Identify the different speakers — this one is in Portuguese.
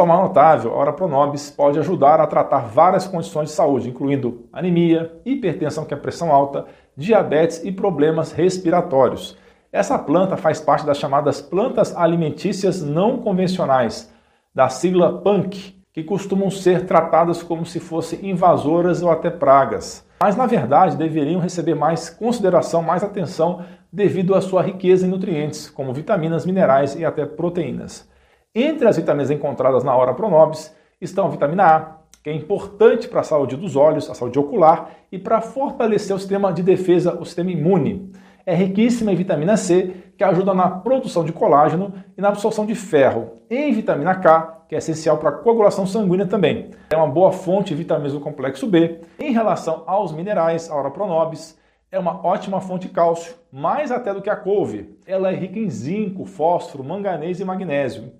Speaker 1: forma notável, a Ora Pronobis pode ajudar a tratar várias condições de saúde, incluindo anemia, hipertensão, que é pressão alta, diabetes e problemas respiratórios. Essa planta faz parte das chamadas plantas alimentícias não convencionais, da sigla PANC, que costumam ser tratadas como se fossem invasoras ou até pragas. Mas na verdade deveriam receber mais consideração, mais atenção devido à sua riqueza em nutrientes, como vitaminas, minerais e até proteínas. Entre as vitaminas encontradas na hora Pronobis estão a vitamina A, que é importante para a saúde dos olhos, a saúde ocular e para fortalecer o sistema de defesa, o sistema imune. É riquíssima em vitamina C, que ajuda na produção de colágeno e na absorção de ferro. Em vitamina K, que é essencial para a coagulação sanguínea também. É uma boa fonte de vitaminas do complexo B. Em relação aos minerais, a Ora Pronobis é uma ótima fonte de cálcio, mais até do que a couve. Ela é rica em zinco, fósforo, manganês e magnésio.